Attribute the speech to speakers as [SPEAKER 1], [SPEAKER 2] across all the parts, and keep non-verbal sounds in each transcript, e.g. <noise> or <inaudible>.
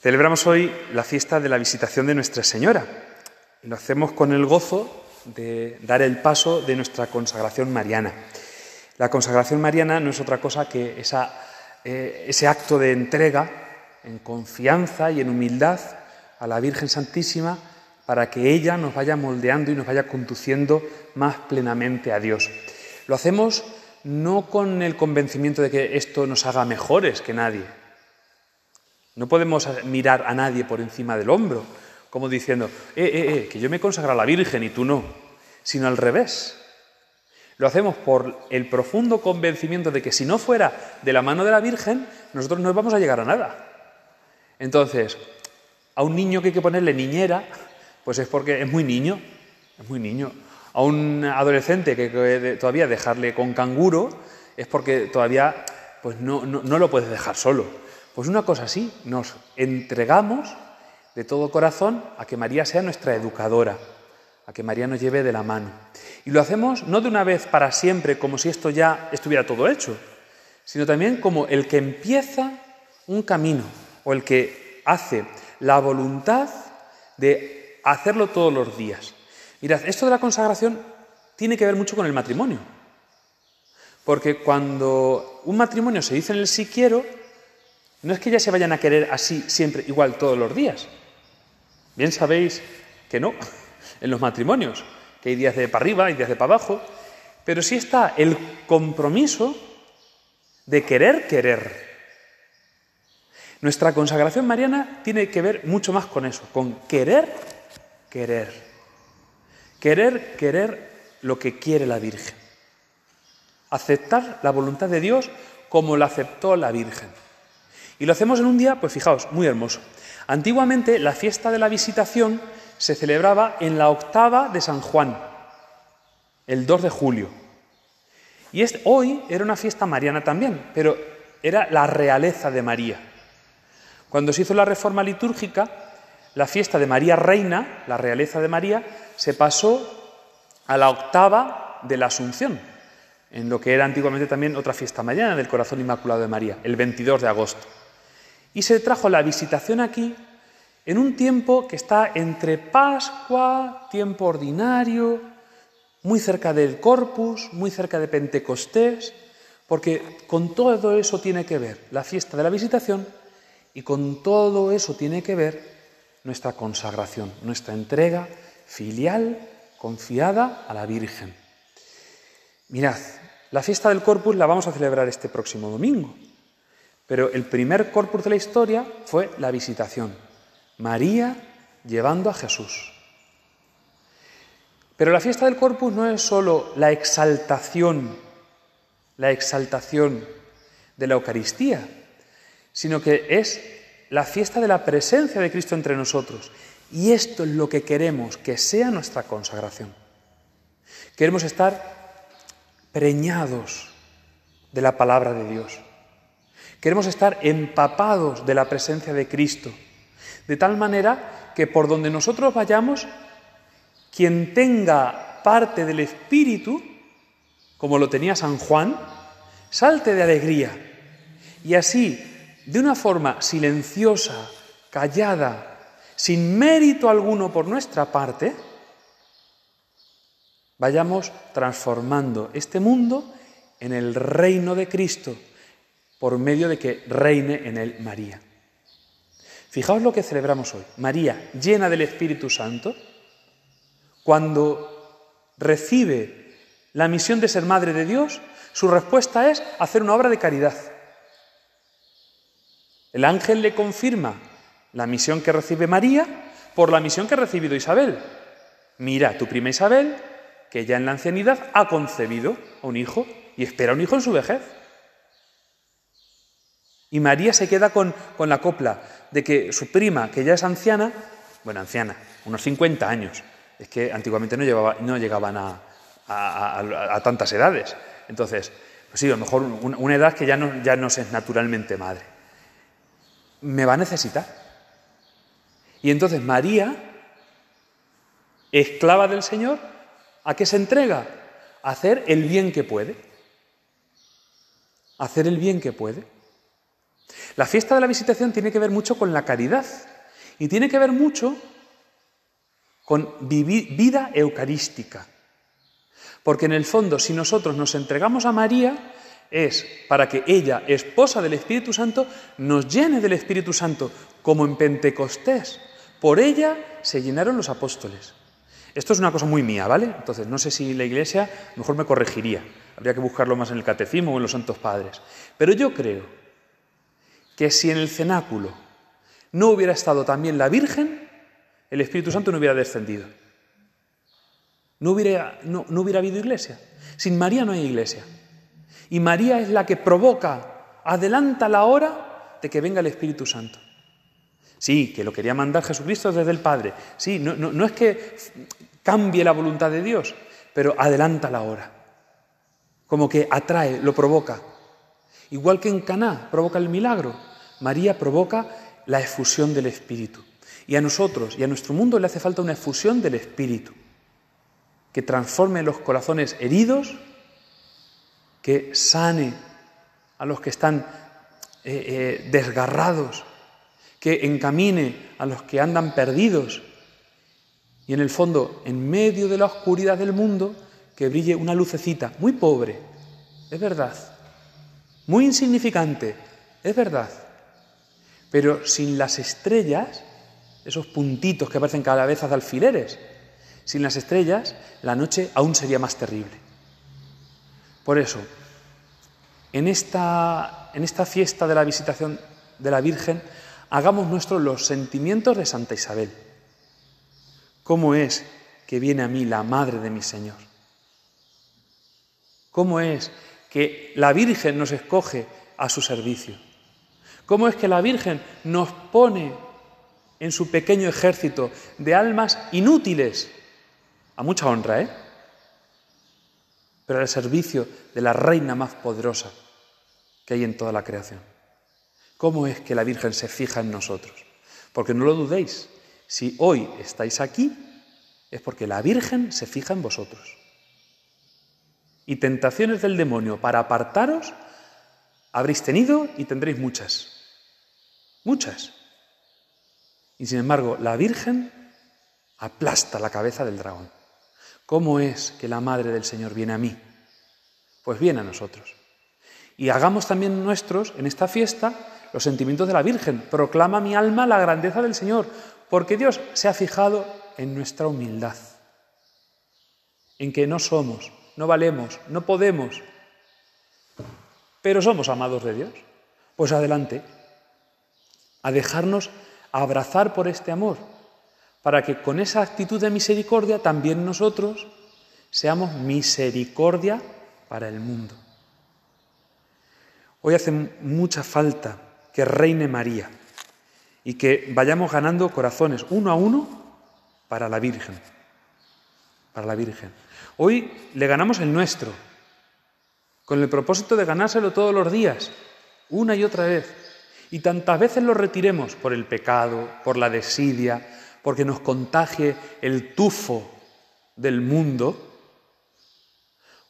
[SPEAKER 1] Celebramos hoy la fiesta de la visitación de Nuestra Señora. Y lo hacemos con el gozo de dar el paso de nuestra consagración mariana. La consagración mariana no es otra cosa que eh, ese acto de entrega en confianza y en humildad a la Virgen Santísima para que ella nos vaya moldeando y nos vaya conduciendo más plenamente a Dios. Lo hacemos no con el convencimiento de que esto nos haga mejores que nadie, no podemos mirar a nadie por encima del hombro, como diciendo, eh, eh, eh, que yo me consagro a la Virgen y tú no, sino al revés. Lo hacemos por el profundo convencimiento de que si no fuera de la mano de la Virgen, nosotros no vamos a llegar a nada. Entonces, a un niño que hay que ponerle niñera, pues es porque es muy niño, es muy niño. A un adolescente que, que todavía dejarle con canguro es porque todavía pues no, no lo puedes dejar solo. Pues una cosa así, nos entregamos de todo corazón a que María sea nuestra educadora, a que María nos lleve de la mano. Y lo hacemos no de una vez para siempre, como si esto ya estuviera todo hecho, sino también como el que empieza un camino o el que hace la voluntad de hacerlo todos los días. Mirad, esto de la consagración tiene que ver mucho con el matrimonio. Porque cuando un matrimonio se dice en el sí quiero, no es que ya se vayan a querer así siempre, igual todos los días. Bien sabéis que no, <laughs> en los matrimonios, que hay días de para arriba, y días de para abajo, pero sí está el compromiso de querer querer. Nuestra consagración mariana tiene que ver mucho más con eso, con querer querer. Querer querer lo que quiere la Virgen. Aceptar la voluntad de Dios como la aceptó la Virgen. Y lo hacemos en un día, pues fijaos, muy hermoso. Antiguamente la fiesta de la visitación se celebraba en la octava de San Juan, el 2 de julio. Y hoy era una fiesta mariana también, pero era la realeza de María. Cuando se hizo la reforma litúrgica, la fiesta de María Reina, la realeza de María, se pasó a la octava de la Asunción, en lo que era antiguamente también otra fiesta mariana del Corazón Inmaculado de María, el 22 de agosto. Y se trajo la visitación aquí en un tiempo que está entre Pascua, tiempo ordinario, muy cerca del Corpus, muy cerca de Pentecostés, porque con todo eso tiene que ver la fiesta de la visitación y con todo eso tiene que ver nuestra consagración, nuestra entrega filial, confiada a la Virgen. Mirad, la fiesta del Corpus la vamos a celebrar este próximo domingo. Pero el primer corpus de la historia fue la visitación. María llevando a Jesús. Pero la fiesta del corpus no es sólo la exaltación, la exaltación de la Eucaristía, sino que es la fiesta de la presencia de Cristo entre nosotros. Y esto es lo que queremos que sea nuestra consagración. Queremos estar preñados de la palabra de Dios. Queremos estar empapados de la presencia de Cristo, de tal manera que por donde nosotros vayamos, quien tenga parte del Espíritu, como lo tenía San Juan, salte de alegría. Y así, de una forma silenciosa, callada, sin mérito alguno por nuestra parte, vayamos transformando este mundo en el reino de Cristo por medio de que reine en él María. Fijaos lo que celebramos hoy. María, llena del Espíritu Santo, cuando recibe la misión de ser madre de Dios, su respuesta es hacer una obra de caridad. El ángel le confirma la misión que recibe María por la misión que ha recibido Isabel. Mira, tu prima Isabel, que ya en la ancianidad ha concebido a un hijo y espera un hijo en su vejez. Y María se queda con, la copla de que su prima, que ya es anciana, bueno, anciana, unos 50 años, es que antiguamente no, llevaba, no llegaban a, tantas edades. Entonces, pues sí, a lo mejor una edad que ya no, ya no es naturalmente madre. Me va a necesitar. Y entonces María, esclava del Señor, ¿a qué se entrega? A hacer el bien que puede. A hacer el bien que puede. La fiesta de la visitación tiene que ver mucho con la caridad y tiene que ver mucho con vida eucarística. Porque en el fondo, si nosotros nos entregamos a María, es para que ella, esposa del Espíritu Santo, nos llene del Espíritu Santo, como en Pentecostés. Por ella se llenaron los apóstoles. Esto es una cosa muy mía, ¿vale? Entonces, no sé si la Iglesia mejor me corregiría. Habría que buscarlo más en el Catecismo o en los Santos Padres. Pero yo creo que si en el cenáculo no hubiera estado también la Virgen, el Espíritu Santo no hubiera descendido. No hubiera, no, hubiera habido iglesia. Sin María no hay iglesia. Y María es la que provoca, adelanta la hora de que venga el Espíritu Santo. Sí, que lo quería mandar Jesucristo desde el Padre. Sí, no, no, es que cambie la voluntad de Dios, pero adelanta la hora. Como que atrae, lo provoca. Igual que en Caná provoca el milagro, María provoca la efusión del Espíritu. Y a nosotros y a nuestro mundo le hace falta una efusión del Espíritu que transforme los corazones heridos, que sane a los que están eh, eh, desgarrados, que encamine a los que andan perdidos. Y en el fondo, en medio de la oscuridad del mundo, que brille una lucecita muy pobre, es verdad, muy insignificante, es verdad, pero sin las estrellas esos puntitos que parecen cabezas de alfileres. Sin las estrellas, la noche aún sería más terrible. Por eso, en esta, en esta fiesta de la visitación de la Virgen, hagamos nuestros los sentimientos de Santa Isabel. ¿Cómo es que viene a mí la madre de mi Señor? ¿Cómo es que la Virgen nos escoge a su servicio? ¿Cómo es que la Virgen nos pone en su pequeño ejército de almas inútiles, a mucha honra, ¿eh? Pero al servicio de la reina más poderosa que hay en toda la creación. ¿Cómo es que la Virgen se fija en nosotros? Porque no lo dudéis, si hoy estáis aquí, es porque la Virgen se fija en vosotros. Y tentaciones del demonio para apartaros habréis tenido y tendréis muchas. Muchas. Y sin embargo, la Virgen aplasta la cabeza del dragón. ¿Cómo es que la Madre del Señor viene a mí? Pues viene a nosotros. Y hagamos también nuestros, en esta fiesta, los sentimientos de la Virgen. Proclama mi alma la grandeza del Señor, porque Dios se ha fijado en nuestra humildad, en que no somos, no valemos, no podemos, pero somos amados de Dios. Pues adelante, a dejarnos abrazar por este amor, para que con esa actitud de misericordia también nosotros seamos misericordia para el mundo. Hoy hace mucha falta que reine María y que vayamos ganando corazones uno a uno para la Virgen. Para la Virgen. Hoy le ganamos el nuestro, con el propósito de ganárselo todos los días, una y otra vez, y tantas veces lo retiremos por el pecado, por la desidia, porque nos contagie el tufo del mundo,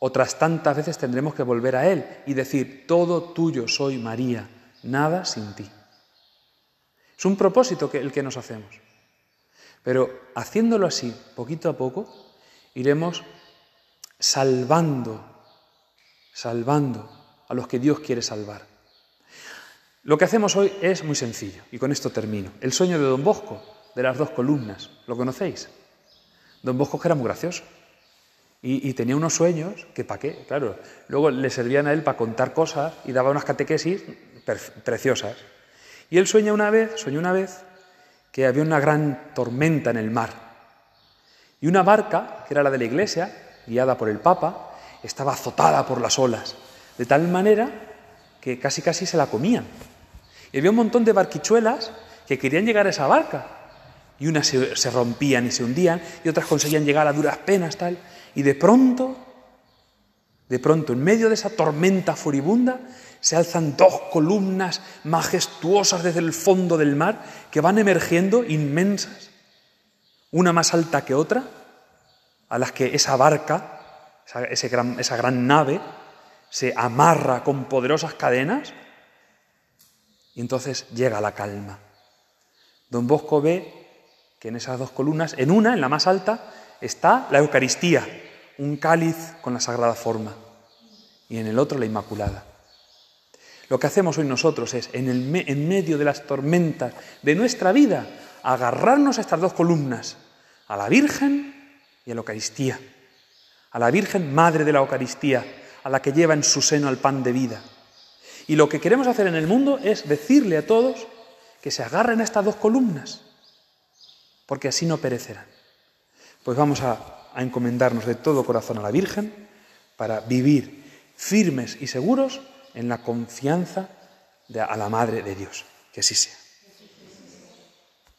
[SPEAKER 1] otras tantas veces tendremos que volver a Él y decir, todo tuyo soy María, nada sin ti. Es un propósito que, el que nos hacemos. Pero haciéndolo así, poquito a poco, iremos salvando, salvando a los que Dios quiere salvar. Lo que hacemos hoy es muy sencillo, y con esto termino. El sueño de Don Bosco, de las dos columnas, ¿lo conocéis? Don Bosco que era muy gracioso. Y, tenía unos sueños que, ¿para qué? Claro, luego le servían a él para contar cosas y daba unas catequesis preciosas. Y él sueña una vez, soñó una vez, que había una gran tormenta en el mar. Y una barca, que era la de la iglesia, guiada por el Papa, estaba azotada por las olas, de tal manera que casi casi se la comían. Y había un montón de barquichuelas que querían llegar a esa barca. Y unas se, rompían y se hundían, y otras conseguían llegar a duras penas, tal. Y de pronto, de pronto, en medio de esa tormenta furibunda, se alzan dos columnas majestuosas desde el fondo del mar que van emergiendo inmensas, una más alta que otra, a las que esa barca, esa gran nave, se amarra con poderosas cadenas Y entonces llega la calma. Don Bosco ve que en esas dos columnas, en una, en la más alta, está la Eucaristía, un cáliz con la sagrada forma, y en el otro la Inmaculada. Lo que hacemos hoy nosotros es, en, en medio de las tormentas de nuestra vida, agarrarnos a estas dos columnas, a la Virgen y a la Eucaristía, a la Virgen Madre de la Eucaristía, a la que lleva en su seno el pan de vida. Y lo que queremos hacer en el mundo es decirle a todos que se agarren a estas dos columnas, porque así no perecerán. Pues vamos a, encomendarnos de todo corazón a la Virgen para vivir firmes y seguros en la confianza de, a la Madre de Dios. Que así sea.